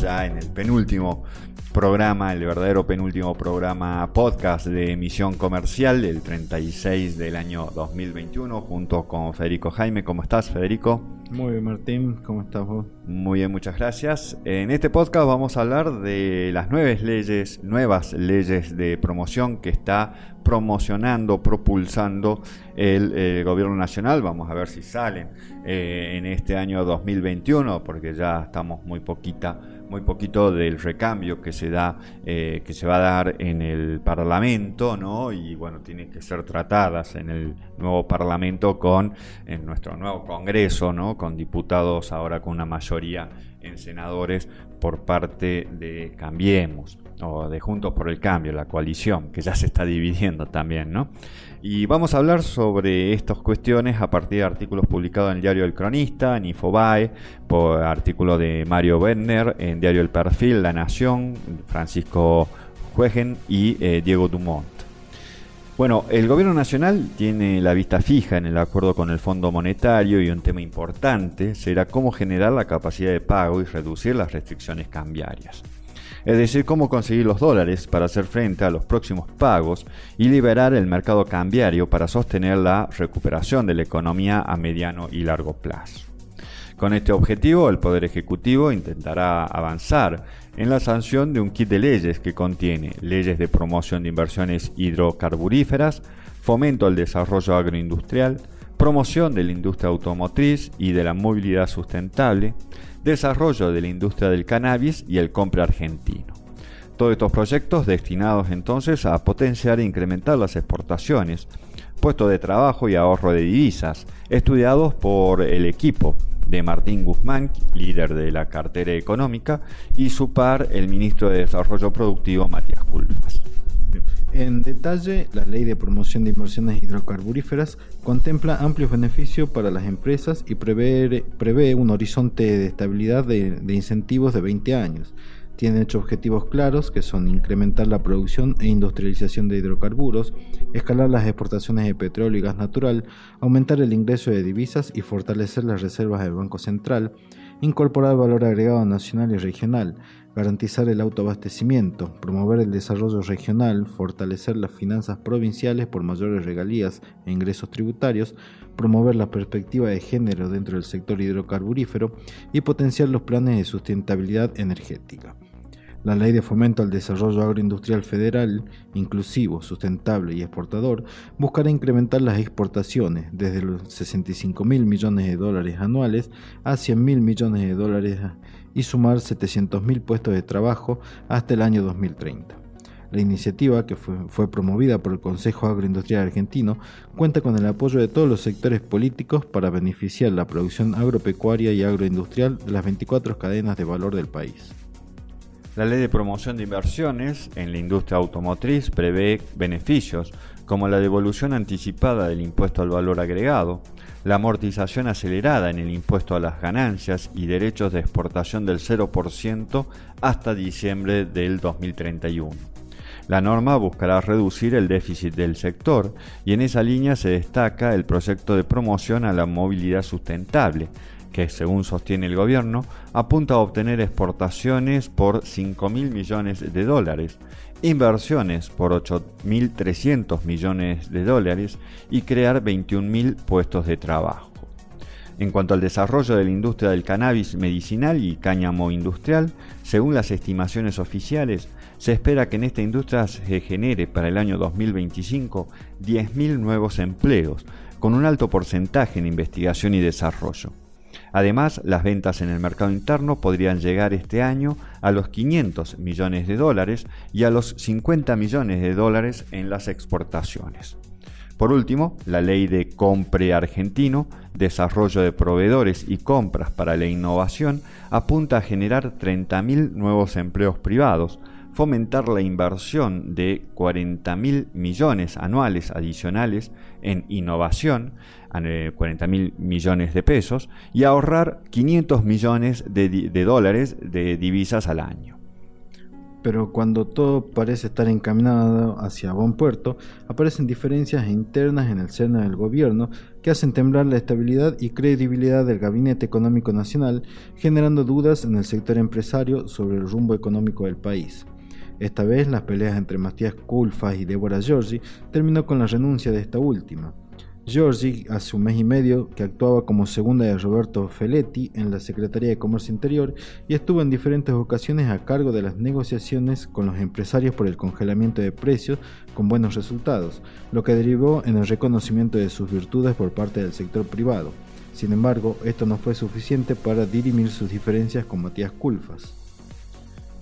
ya en el penúltimo programa, el verdadero penúltimo programa podcast de emisión comercial, el 36 del año 2021, junto con Federico Jaime. ¿Cómo estás, Federico? Muy bien, Martín. ¿Cómo estás vos? Muy bien, muchas gracias. En este podcast vamos a hablar de las nuevas leyes, nuevas leyes de promoción que está promocionando, propulsando el, eh, gobierno nacional. Vamos a ver si salen eh, en este año 2021, porque ya estamos muy poquita muy poquito del recambio que se da, eh, que se va a dar en el Parlamento, ¿no? Y bueno, tienen que ser tratadas en el nuevo Parlamento con, en nuestro nuevo Congreso, ¿no? Con diputados ahora con una mayoría en senadores por parte de Cambiemos o de Juntos por el Cambio, la coalición, que ya se está dividiendo también, ¿no? Y vamos a hablar sobre estas cuestiones a partir de artículos publicados en el diario El Cronista, en Infobae, por artículo de Mario Werner, en diario El Perfil, La Nación, Francisco Juegen y eh, Diego Dumont. Bueno, el gobierno nacional tiene la vista fija en el acuerdo con el Fondo Monetario y un tema importante será cómo generar la capacidad de pago y reducir las restricciones cambiarias es decir, cómo conseguir los dólares para hacer frente a los próximos pagos y liberar el mercado cambiario para sostener la recuperación de la economía a mediano y largo plazo. Con este objetivo, el Poder Ejecutivo intentará avanzar en la sanción de un kit de leyes que contiene leyes de promoción de inversiones hidrocarburíferas, fomento al desarrollo agroindustrial, promoción de la industria automotriz y de la movilidad sustentable, desarrollo de la industria del cannabis y el compra argentino. Todos estos proyectos destinados entonces a potenciar e incrementar las exportaciones, puestos de trabajo y ahorro de divisas, estudiados por el equipo de Martín Guzmán, líder de la cartera económica, y su par, el ministro de Desarrollo Productivo, Matías Culfas. En detalle, la Ley de Promoción de Inversiones Hidrocarburíferas contempla amplios beneficios para las empresas y prevé, un horizonte de estabilidad de, de, incentivos de 20 años. Tiene ocho objetivos claros que son incrementar la producción e industrialización de hidrocarburos, escalar las exportaciones de petróleo y gas natural, aumentar el ingreso de divisas y fortalecer las reservas del Banco Central, incorporar valor agregado nacional y regional, garantizar el autoabastecimiento, promover el desarrollo regional, fortalecer las finanzas provinciales por mayores regalías e ingresos tributarios, promover la perspectiva de género dentro del sector hidrocarburífero y potenciar los planes de sustentabilidad energética. La Ley de Fomento al Desarrollo Agroindustrial Federal, inclusivo, sustentable y exportador, buscará incrementar las exportaciones desde los 65 mil millones de dólares anuales a 100 mil millones de dólares y sumar 700.000 puestos de trabajo hasta el año 2030. La iniciativa, que fue, promovida por el Consejo Agroindustrial Argentino, cuenta con el apoyo de todos los sectores políticos para beneficiar la producción agropecuaria y agroindustrial de las 24 cadenas de valor del país. La ley de promoción de inversiones en la industria automotriz prevé beneficios como la devolución anticipada del impuesto al valor agregado, la amortización acelerada en el impuesto a las ganancias y derechos de exportación del 0% hasta diciembre del 2031. La norma buscará reducir el déficit del sector y en esa línea se destaca el proyecto de promoción a la movilidad sustentable, que según sostiene el gobierno apunta a obtener exportaciones por 5.000 millones de dólares inversiones por 8.300 millones de dólares y crear 21.000 puestos de trabajo. En cuanto al desarrollo de la industria del cannabis medicinal y cáñamo industrial, según las estimaciones oficiales, se espera que en esta industria se genere para el año 2025 10.000 nuevos empleos, con un alto porcentaje en investigación y desarrollo. Además, las ventas en el mercado interno podrían llegar este año a los 500 millones de dólares y a los 50 millones de dólares en las exportaciones. Por último, la ley de compre argentino, desarrollo de proveedores y compras para la innovación, apunta a generar 30.000 nuevos empleos privados, fomentar la inversión de 40 mil millones anuales adicionales en innovación, 40 mil millones de pesos, y ahorrar 500 millones de, dólares de divisas al año. Pero cuando todo parece estar encaminado hacia buen puerto, aparecen diferencias internas en el seno del gobierno que hacen temblar la estabilidad y credibilidad del Gabinete Económico Nacional, generando dudas en el sector empresario sobre el rumbo económico del país. Esta vez las peleas entre Matías Culfas y Débora Giorgi terminó con la renuncia de esta última. Giorgi, hace un mes y medio, que actuaba como segunda de Roberto Feletti en la Secretaría de Comercio Interior y estuvo en diferentes ocasiones a cargo de las negociaciones con los empresarios por el congelamiento de precios con buenos resultados, lo que derivó en el reconocimiento de sus virtudes por parte del sector privado. Sin embargo, esto no fue suficiente para dirimir sus diferencias con Matías Culfas.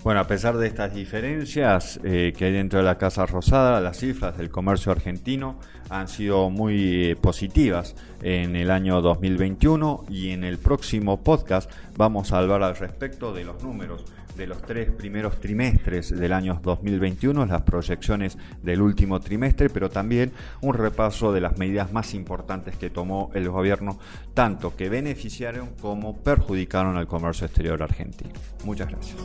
Bueno, a pesar de estas diferencias eh, que hay dentro de la Casa Rosada, las cifras del comercio argentino han sido muy eh, positivas en el año 2021 y en el próximo podcast vamos a hablar al respecto de los números de los tres primeros trimestres del año 2021, las proyecciones del último trimestre, pero también un repaso de las medidas más importantes que tomó el gobierno, tanto que beneficiaron como perjudicaron al comercio exterior argentino. Muchas gracias.